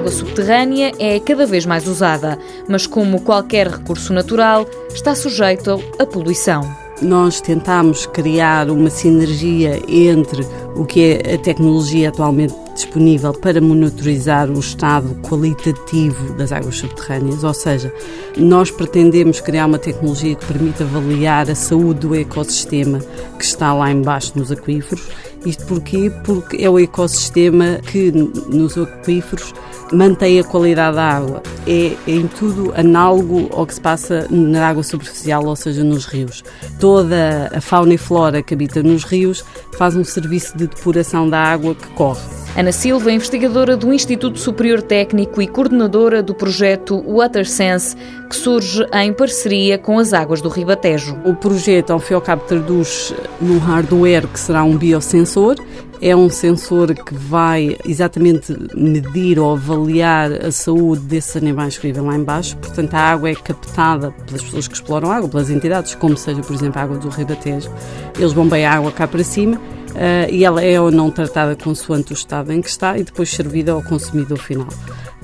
água subterrânea é cada vez mais usada, mas como qualquer recurso natural, está sujeito à poluição. Nós tentamos criar uma sinergia entre o que é a tecnologia atualmente disponível para monitorizar o estado qualitativo das águas subterrâneas, ou seja, nós pretendemos criar uma tecnologia que permita avaliar a saúde do ecossistema que está lá embaixo nos aquíferos. Isto porquê? Porque é o ecossistema que nos aquíferos mantém a qualidade da água. É, é, em tudo análogo ao que se passa na água superficial, ou seja, nos rios. Toda a fauna e flora que habita nos rios faz um serviço de depuração da água que corre. Ana Silva, investigadora do Instituto Superior Técnico e coordenadora do projeto WaterSense, que surge em parceria com as águas do Ribatejo. O projeto, ao fim e ao cabo, traduz num hardware que será um biosensor. É um sensor que vai exatamente medir ou avaliar a saúde desses animais que vivem lá embaixo. Portanto, a água é captada pelas pessoas que exploram a água, pelas entidades, como seja, por exemplo, a água do Ribatejo. Eles bombeiam a água cá para cima uh, e ela é ou não tratada consoante o estado em que está e depois servida ao consumidor final.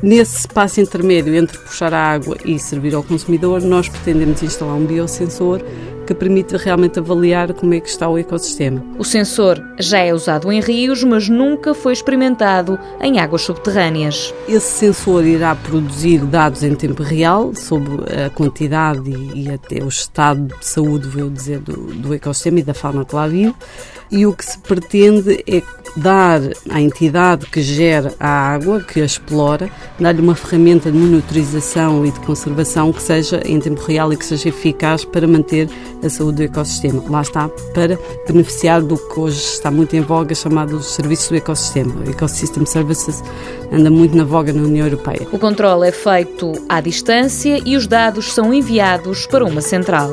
Nesse espaço intermédio entre puxar a água e servir ao consumidor, nós pretendemos instalar um biosensor que permite realmente avaliar como é que está o ecossistema. O sensor já é usado em rios, mas nunca foi experimentado em águas subterrâneas. Esse sensor irá produzir dados em tempo real sobre a quantidade e, até o estado de saúde, vou dizer, do, do ecossistema e da fauna que lá vive e o que se pretende é dar à entidade que gera a água, que a explora, dar-lhe uma ferramenta de monitorização e de conservação que seja em tempo real e que seja eficaz para manter a saúde do ecossistema. Lá está, para beneficiar do que hoje está muito em voga, chamado serviços do ecossistema. O Ecosystem Services anda muito na voga na União Europeia. O controle é feito à distância e os dados são enviados para uma central.